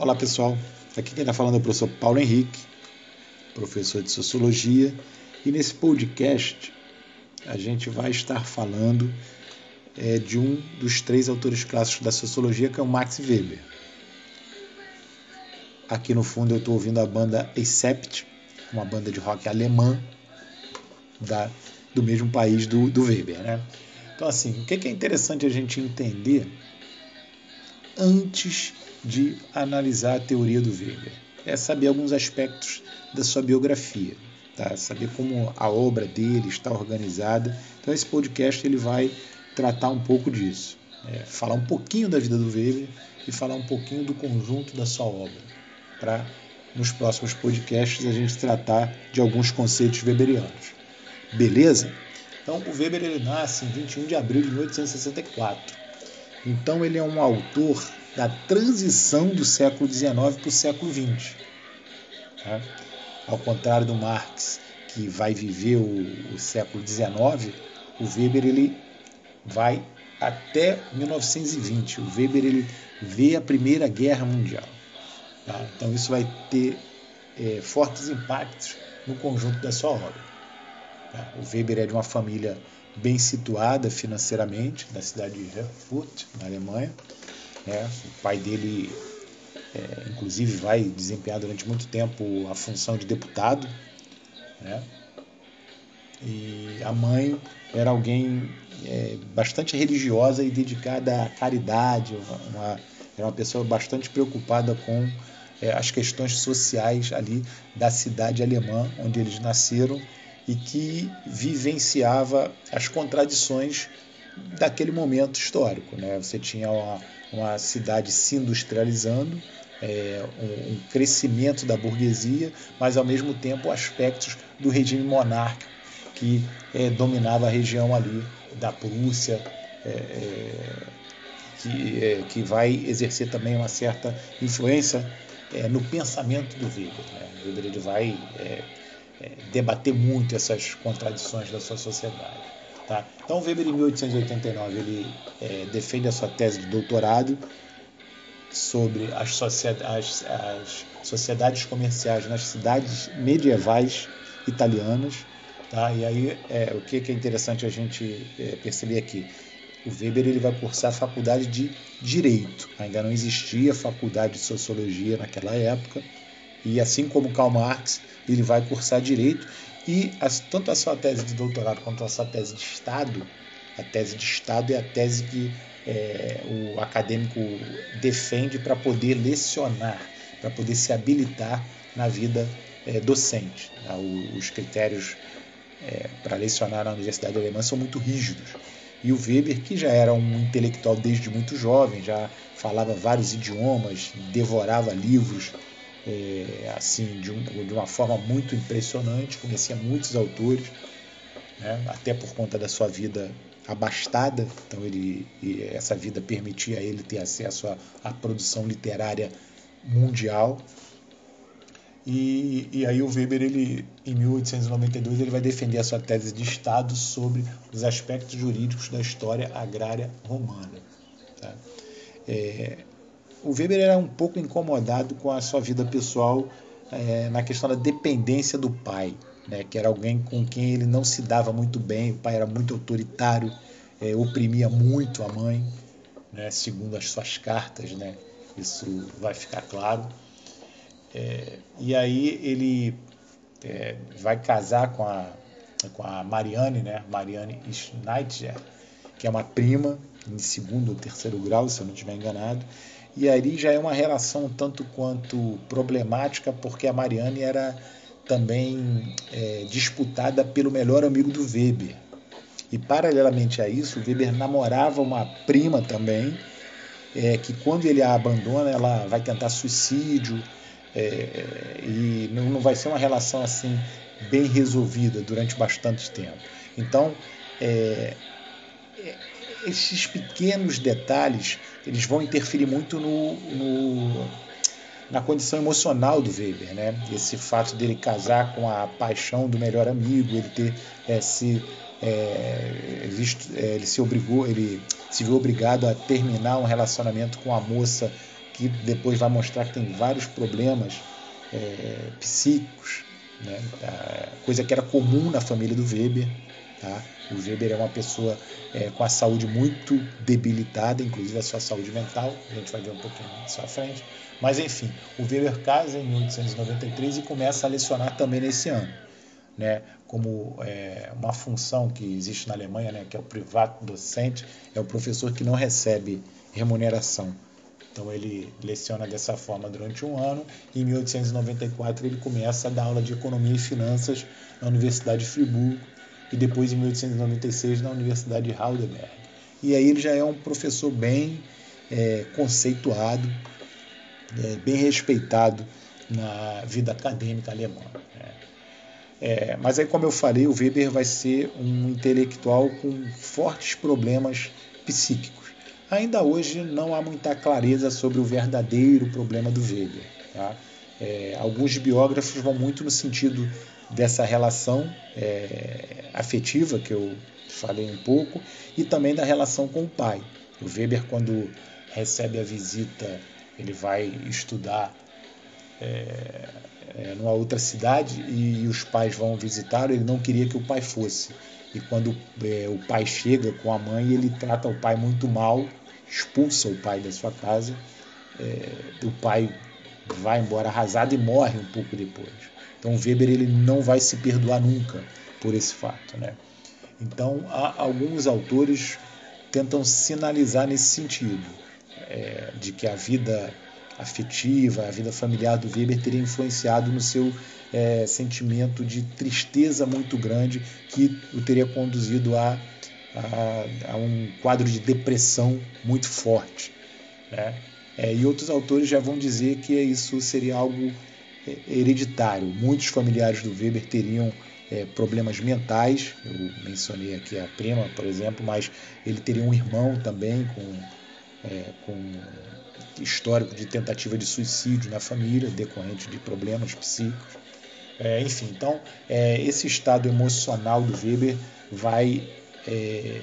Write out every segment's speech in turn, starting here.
Olá pessoal, aqui quem está falando é o professor Paulo Henrique, professor de Sociologia, e nesse podcast a gente vai estar falando é, de um dos três autores clássicos da Sociologia, que é o Max Weber. Aqui no fundo eu estou ouvindo a banda Acept, uma banda de rock alemã da, do mesmo país do, do Weber. Né? Então assim, o que é interessante a gente entender antes de analisar a teoria do Weber. É saber alguns aspectos da sua biografia, tá? saber como a obra dele está organizada. Então esse podcast ele vai tratar um pouco disso, é, falar um pouquinho da vida do Weber e falar um pouquinho do conjunto da sua obra, para nos próximos podcasts a gente tratar de alguns conceitos weberianos. Beleza? Então o Weber ele nasce em 21 de abril de 1864. Então ele é um autor da transição do século XIX para o século XX. Tá? Ao contrário do Marx, que vai viver o, o século XIX, o Weber ele vai até 1920. O Weber ele vê a Primeira Guerra Mundial. Tá? Então isso vai ter é, fortes impactos no conjunto da sua obra. Tá? O Weber é de uma família bem situada financeiramente, da cidade de Erfurt, na Alemanha. Né? O pai dele, é, inclusive, vai desempenhar durante muito tempo a função de deputado. Né? E a mãe era alguém é, bastante religiosa e dedicada à caridade, uma, era uma pessoa bastante preocupada com é, as questões sociais ali da cidade alemã onde eles nasceram e que vivenciava as contradições daquele momento histórico. Né? Você tinha uma, uma cidade se industrializando, é, um, um, crescimento da burguesia, mas ao mesmo tempo aspectos do regime monárquico que é, dominava a região ali da Prússia, é, é que, é, que vai exercer também uma certa influência é, no pensamento do Weber. Né? Weber ele vai debater muito essas contradições da sua sociedade. Tá? Então, Weber, em 1889, ele é, defende a sua tese de doutorado sobre as, sociedades, as, as sociedades comerciais nas cidades medievais italianas. Tá? E aí, é, o que é interessante a gente é, perceber aqui? O Weber ele vai cursar a faculdade de Direito. Ainda não existia faculdade de Sociologia naquela época. E assim como Karl Marx, ele vai cursar Direito e as, tanto a sua tese de doutorado quanto a sua tese de Estado, a tese de Estado é a tese que é, o acadêmico defende para poder lecionar, para poder se habilitar na vida é, docente. Tá? os critérios é, para lecionar na Universidade Alemã são muito rígidos. E o Weber, que já era um intelectual desde muito jovem, já falava vários idiomas, devorava livros, é, assim de, um, de, uma forma muito impressionante, conhecia muitos autores, né, até por conta da sua vida abastada, então ele, essa vida permitia a ele ter acesso à, produção literária mundial. E, e, aí o Weber, ele, em 1892, ele vai defender a sua tese de Estado sobre os aspectos jurídicos da história agrária romana. Tá? É, o Weber era um pouco incomodado com a sua vida pessoal é, na questão da dependência do pai, né, que era alguém com quem ele não se dava muito bem, o pai era muito autoritário, é, oprimia muito a mãe, né, segundo as suas cartas, né, isso vai ficar claro. É, e aí ele vai casar com a, com a Marianne, né, Marianne Schneider, que é uma prima em segundo ou terceiro grau, se eu não estiver enganado, e aí já é uma relação tanto quanto problemática, porque a Marianne era também é, disputada pelo melhor amigo do Weber. E paralelamente a isso, o Weber namorava uma prima também, é, que quando ele a abandona, ela vai tentar suicídio, é, e não, não vai ser uma relação assim bem resolvida durante bastante tempo. Então, é, esses pequenos detalhes eles vão interferir muito no, no, na condição emocional do Weber, né? Esse fato dele casar com a paixão do melhor amigo, ele ter é, se é, visto, é, ele se obrigou, ele se viu obrigado a terminar um relacionamento com a moça que depois vai mostrar que tem vários problemas psíquicos, né? coisa que era comum na família do Weber. Tá? O Weber é uma pessoa é, com a saúde muito debilitada, inclusive a sua saúde mental, a gente vai ver um pouquinho mais à frente. Mas enfim, o Weber casa em 1893 e começa a lecionar também nesse ano. Né, como é, uma função que existe na Alemanha, né, que é o privado docente, é o professor que não recebe remuneração. Então ele leciona dessa forma durante um ano e em 1894 ele começa a dar aula de economia e finanças na Universidade de Friburgo e depois em 1896 na Universidade de Heidelberg. E aí ele já é um professor bem é, conceituado, é, bem respeitado na vida acadêmica alemã. Né? É, mas aí, como eu falei, o Weber vai ser um intelectual com fortes problemas psíquicos. Ainda hoje não há muita clareza sobre o verdadeiro problema do Weber. Tá? É, alguns biógrafos vão muito no sentido dessa relação é, afetiva que eu falei um pouco e também da relação com o pai. O Weber, quando recebe a visita, ele vai estudar é, é, numa outra cidade e, e os pais vão visitar. Ele não queria que o pai fosse. E quando é, o pai chega com a mãe, ele trata o pai muito mal expulsa o pai da sua casa, é, o pai vai embora arrasado e morre um pouco depois. Então Weber ele não vai se perdoar nunca por esse fato, né? Então há, alguns autores tentam sinalizar nesse sentido é, de que a vida afetiva, a vida familiar do Weber teria influenciado no seu é, sentimento de tristeza muito grande que o teria conduzido a a, a um quadro de depressão muito forte. Né? É, e outros autores já vão dizer que isso seria algo hereditário. Muitos familiares do Weber teriam é, problemas mentais. Eu mencionei aqui a prima, por exemplo, mas ele teria um irmão também com, é, com histórico de tentativa de suicídio na família, decorrente de problemas psíquicos. É, enfim, então é, esse estado emocional do Weber vai é,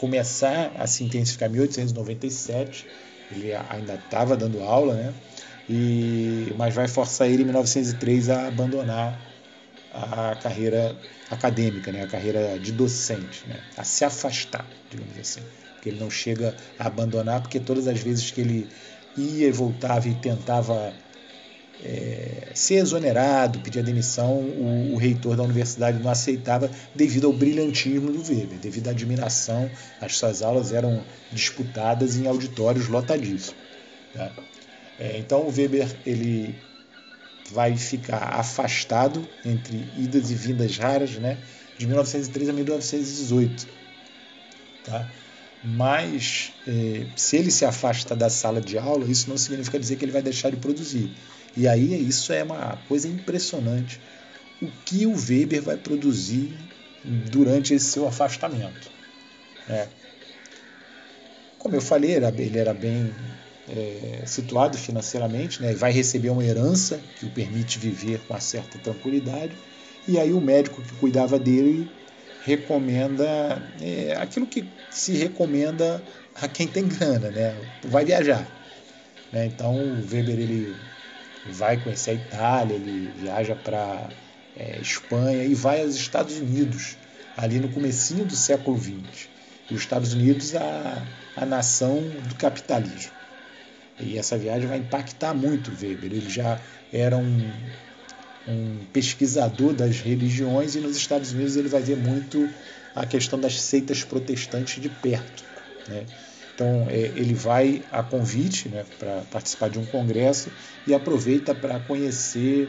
começar a se intensificar em 1897. Ele ainda estava dando aula, né? E, mas vai forçar ele em 1903 a abandonar a carreira acadêmica, né? a carreira de docente, né? a se afastar, digamos assim. Porque ele não chega a abandonar, porque todas as vezes que ele ia e voltava e tentava é, ser exonerado, pedir a demissão, o, o, reitor da universidade não aceitava devido ao brilhantismo do Weber, devido à admiração, as suas aulas eram disputadas em auditórios lotadíssimos. Né? É, então o Weber ele vai ficar afastado entre idas e vindas raras, né? de 1903 a 1918. Tá? Mas é, se ele se afasta da sala de aula, isso não significa dizer que ele vai deixar de produzir e aí isso é uma coisa impressionante. O que o Weber vai produzir durante esse seu afastamento. É. Como eu falei, ele era bem é, situado financeiramente, né? vai receber uma herança que o permite viver com uma certa tranquilidade. E aí o médico que cuidava dele recomenda é, aquilo que se recomenda a quem tem grana, né? vai viajar. Né? Então o Weber ele vai conhecer a Itália, ele viaja para é, Espanha e vai aos Estados Unidos, ali no comecinho do século XX. E os Estados Unidos, a, a nação do capitalismo. E essa viagem vai impactar muito Weber. Ele já era um, um pesquisador das religiões e nos Estados Unidos ele vai ver muito a questão das seitas protestantes de perto. Né? Então é, ele vai a convite né, para participar de um congresso e aproveita para conhecer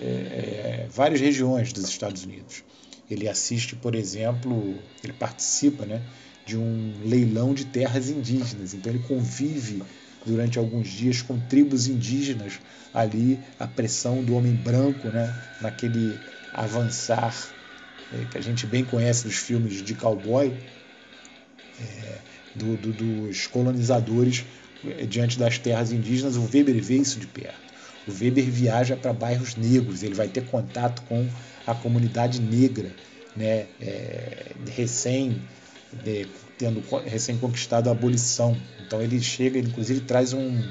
é, é, várias regiões dos Estados Unidos. Ele assiste, por exemplo, ele participa né, de um leilão de terras indígenas. Então ele convive durante alguns dias com tribos indígenas ali, a pressão do homem branco, né, naquele avançar é, que a gente bem conhece dos filmes de cowboy. É, do, do, dos colonizadores eh, diante das terras indígenas, o Weber vê isso de perto. O Weber viaja para bairros negros, ele vai ter contato com a comunidade negra, né, é, recém de, tendo recém conquistado a abolição. Então ele chega, ele, inclusive traz um,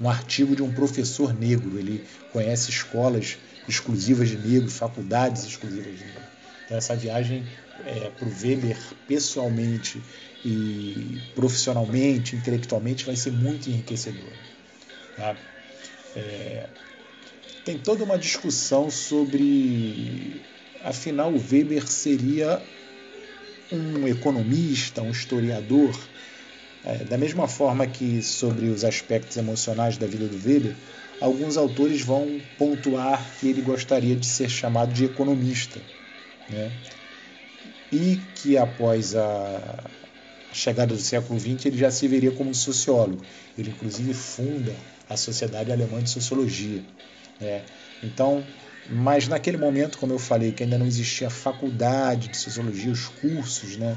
um artigo de um professor negro. Ele conhece escolas exclusivas de negros, faculdades exclusivas de negros. Então, essa viagem é, para o Weber, pessoalmente e profissionalmente, intelectualmente, vai ser muito enriquecedora. Tá? É, tem toda uma discussão sobre, afinal, o Weber seria um economista, um historiador, é, da mesma forma que sobre os aspectos emocionais da vida do Weber, alguns autores vão pontuar que ele gostaria de ser chamado de economista, né? e que após a chegada do século XX ele já se veria como sociólogo. Ele inclusive funda a Sociedade Alemã de Sociologia. Né? Então, mas naquele momento, como eu falei, que ainda não existia faculdade de sociologia, os cursos né,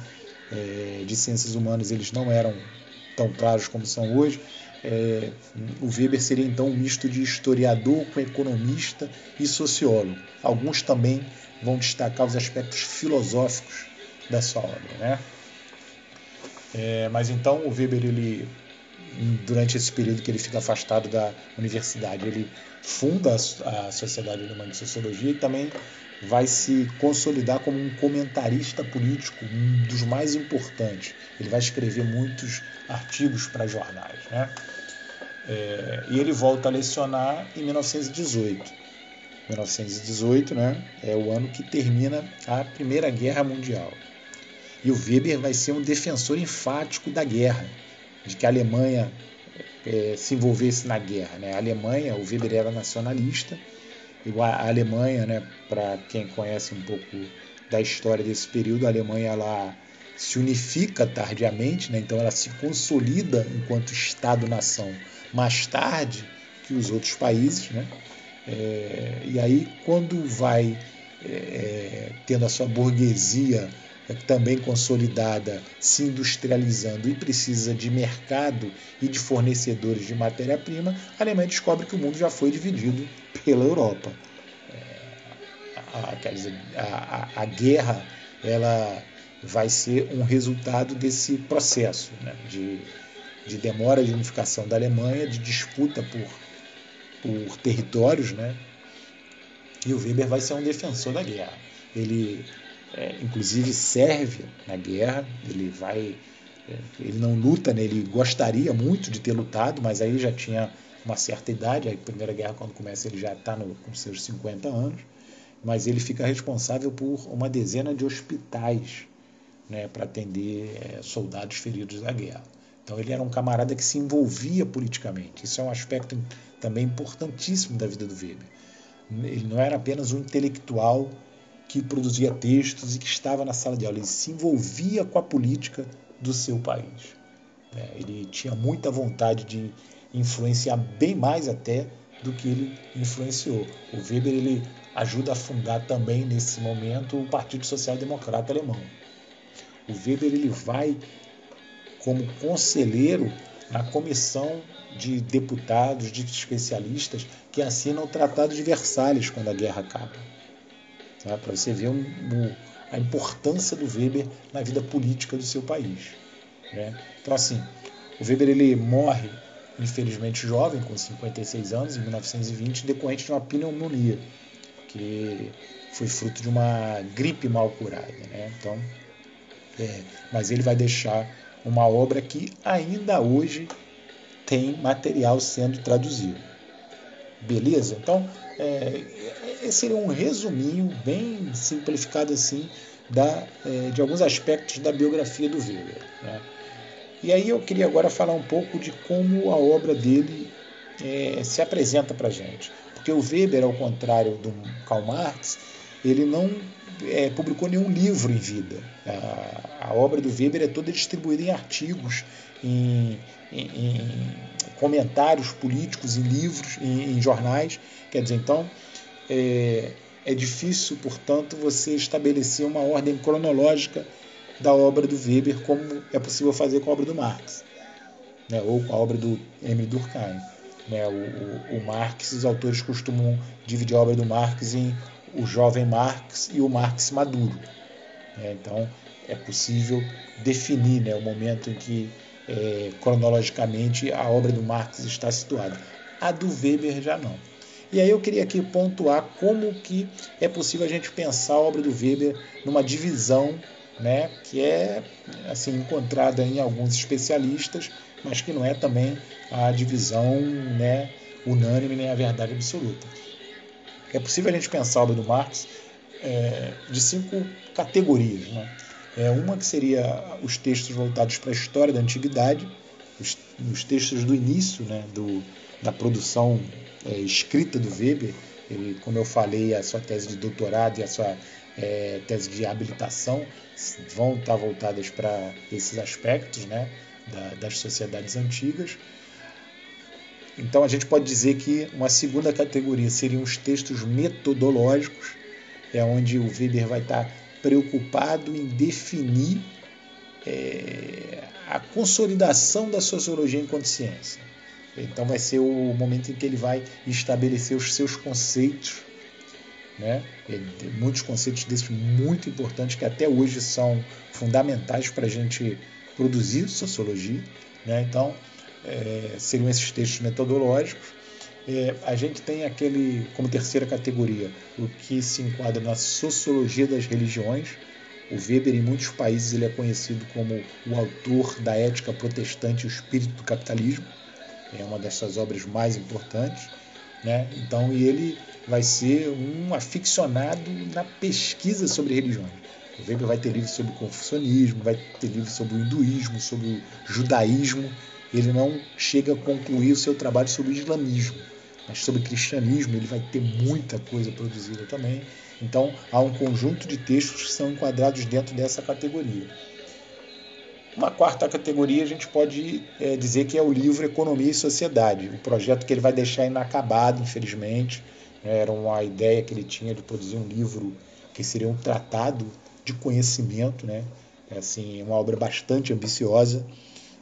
é, de ciências humanas eles não eram tão claros como são hoje. É, o Weber seria então um misto de historiador com economista e sociólogo. Alguns também vão destacar os aspectos filosóficos da sua obra. Né? É, mas então o Weber ele durante esse período que ele fica afastado da universidade. Ele funda a Sociedade Alemã de Sociologia e também vai se consolidar como um comentarista político, um dos mais importantes. Ele vai escrever muitos artigos para jornais. Né? É, e ele volta a lecionar em 1918. 1918 né, é o ano que termina a Primeira Guerra Mundial. E o Weber vai ser um defensor enfático da guerra de que a Alemanha é, se envolvesse na guerra. Né? A Alemanha, o Weber era nacionalista, e a Alemanha, né, para quem conhece um pouco da história desse período, a Alemanha ela se unifica tardiamente, né? então ela se consolida enquanto Estado-nação mais tarde que os outros países. Né? É, e aí, quando vai é, é tendo a sua burguesia também consolidada, se industrializando e precisa de mercado e de fornecedores de matéria-prima, a Alemanha descobre que o mundo já foi dividido pela Europa. É, a, a, a, a guerra ela vai ser um resultado desse processo né, de, de demora de unificação da Alemanha, de disputa por, por territórios, né? E o Weber vai ser um defensor da guerra. Ele é, inclusive serve na guerra, ele vai, é, ele não luta, né? ele gostaria muito de ter lutado, mas aí já tinha uma certa idade, a Primeira Guerra quando começa ele já está com seus 50 anos, mas ele fica responsável por uma dezena de hospitais né, para atender é, soldados feridos da guerra. Então ele era um camarada que se envolvia politicamente. Isso é um aspecto também importantíssimo da vida do Weber. Ele não era apenas um intelectual que produzia textos e que estava na sala de aula. Ele se envolvia com a política do seu país. É, ele tinha muita vontade de influenciar bem mais até do que ele influenciou. O Weber ele ajuda a fundar também nesse momento o Partido Social Democrata Alemão. O Weber ele vai como conselheiro na comissão de deputados, de especialistas que assinam o Tratado de Versalhes quando a guerra acaba. Tá? Para você ver um, um, a importância do Weber na vida política do seu país. Né? Então, assim, o Weber ele morre, infelizmente jovem, com 56 anos, em 1920, decorrente de uma pneumonia, que foi fruto de uma gripe mal curada. Né? Então, é, mas ele vai deixar uma obra que ainda hoje tem material sendo traduzido. Beleza? Então, é, esse seria um resuminho bem simplificado assim da, é, de alguns aspectos da biografia do Weber. Né? E aí eu queria agora falar um pouco de como a obra dele é, se apresenta para gente. Porque o Weber, ao contrário do Karl Marx, ele não é, publicou nenhum livro em vida. A, a, obra do Weber é toda distribuída em artigos, em, em comentários políticos, em livros, em, em jornais. Quer dizer, então, é, é difícil, portanto, você estabelecer uma ordem cronológica da obra do Weber, como é possível fazer com a obra do Marx, né, ou com a obra do Emile Durkheim. Né, o, o, o, Marx, os autores costumam dividir a obra do Marx em o jovem Marx e o Marx maduro. Né, então, é possível definir né, o momento em que é, cronologicamente a obra do Marx está situada. A do Weber já não. E aí eu queria aqui pontuar como que é possível a gente pensar a obra do Weber numa divisão né, que é assim encontrada em alguns especialistas, mas que não é também a divisão né, unânime nem a verdade absoluta. É possível a gente pensar a obra do Marx é, de cinco categorias. Né? É, uma que seria os textos voltados para a história da antiguidade, os, os textos do início né, do, da produção é, escrita do Weber, ele, como eu falei, a sua tese de doutorado e a sua é, tese de habilitação vão estar voltadas para esses aspectos né, da, das sociedades antigas. Então a gente pode dizer que uma segunda categoria seriam os textos metodológicos, é onde o Weber vai estar preocupado em definir é, a consolidação da sociologia enquanto ciência. Então vai ser o momento em que ele vai estabelecer os seus conceitos, né? muitos conceitos desses muito importantes que até hoje são fundamentais para a gente produzir sociologia. Né? Então é, seriam esses textos metodológicos. É, a gente tem aquele como terceira categoria o que se enquadra na sociologia das religiões. O Weber, em muitos países, ele é conhecido como o autor da ética protestante e o espírito do capitalismo é uma das suas obras mais importantes. Né? Então, e ele vai ser um aficionado na pesquisa sobre religiões. O Weber vai ter livros sobre o confucionismo, vai ter livros sobre o hinduísmo, sobre o judaísmo. Ele não chega a concluir o seu trabalho sobre o islamismo, mas sobre cristianismo ele vai ter muita coisa produzida também. Então, há um conjunto de textos que são enquadrados dentro dessa categoria. Uma quarta categoria a gente pode é, dizer que é o livro Economia e Sociedade, o projeto que ele vai deixar inacabado, infelizmente. Era uma ideia que ele tinha de produzir um livro que seria um tratado de conhecimento, né? É, assim, uma obra bastante ambiciosa.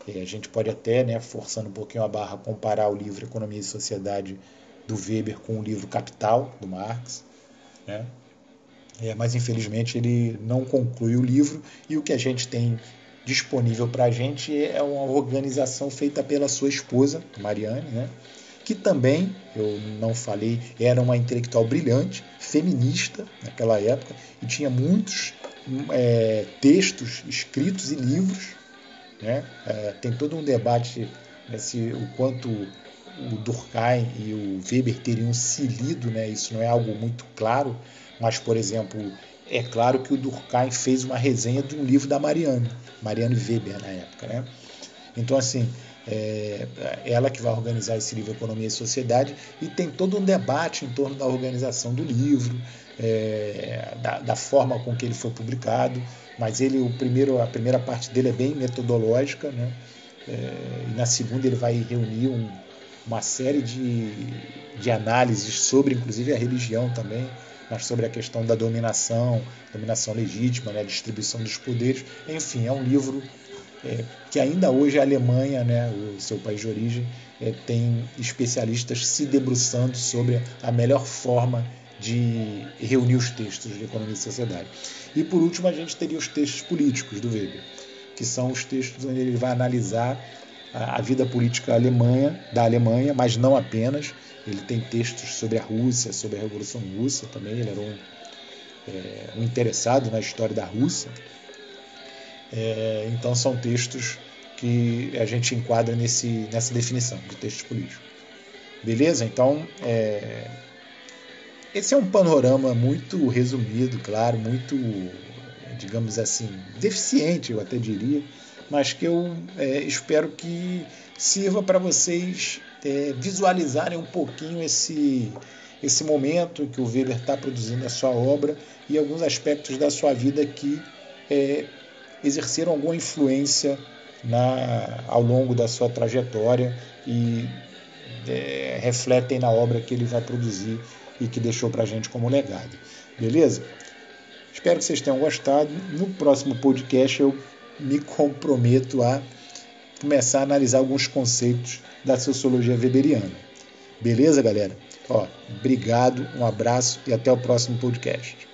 A gente pode até, né, forçando um pouquinho a barra, comparar o livro Economia e Sociedade do Weber com o livro Capital, do Marx. Né? É, mas infelizmente ele não conclui o livro e o que a gente tem disponível para a gente é uma organização feita pela sua esposa, Mariane, né? que também, eu não falei, era uma intelectual brilhante, feminista naquela época, e tinha muitos é, textos escritos e livros. Né? É, tem todo um debate né, se o quanto o Durkheim e o Weber teriam se lido, né? isso não é algo muito claro, mas, por exemplo, é claro que o Durkheim fez uma resenha de um livro da Marianne, Marianne Weber na época. Né? Então, assim, é ela que vai organizar esse livro Economia e Sociedade e tem todo um debate em torno da organização do livro, é, da, da, forma com que ele foi publicado, mas ele, o primeiro, a primeira parte dele é bem metodológica, né? É, e na segunda ele vai reunir um, uma série de, de análises sobre, inclusive, a religião também, mas sobre a questão da dominação, dominação legítima, né, distribuição dos poderes. Enfim, é um livro é, que ainda hoje a Alemanha, né, o seu país de origem, é, tem especialistas se debruçando sobre a melhor forma de reunir os textos de economia e sociedade. E por último, a gente teria os textos políticos do Weber, que são os textos onde ele vai analisar a, vida política alemã, da Alemanha, mas não apenas, ele tem textos sobre a Rússia, sobre a Revolução Russa também. Ele era um, é, um interessado na história da Rússia. É, então são textos que a gente enquadra nesse, nessa definição de textos políticos. Beleza? Então, é, esse é um panorama muito resumido, claro, muito, digamos assim, deficiente, eu até diria, mas que eu é, espero que sirva para vocês é, visualizarem um pouquinho esse, esse momento que o Weber está produzindo a sua obra e alguns aspectos da sua vida que é, exerceram alguma influência na, ao longo da sua trajetória e é, refletem na obra que ele vai produzir e que deixou para a gente como legado. Beleza? Espero que vocês tenham gostado. No próximo podcast eu me comprometo a começar a analisar alguns conceitos da sociologia weberiana. Beleza, galera? Ó, obrigado, um abraço e até o próximo podcast.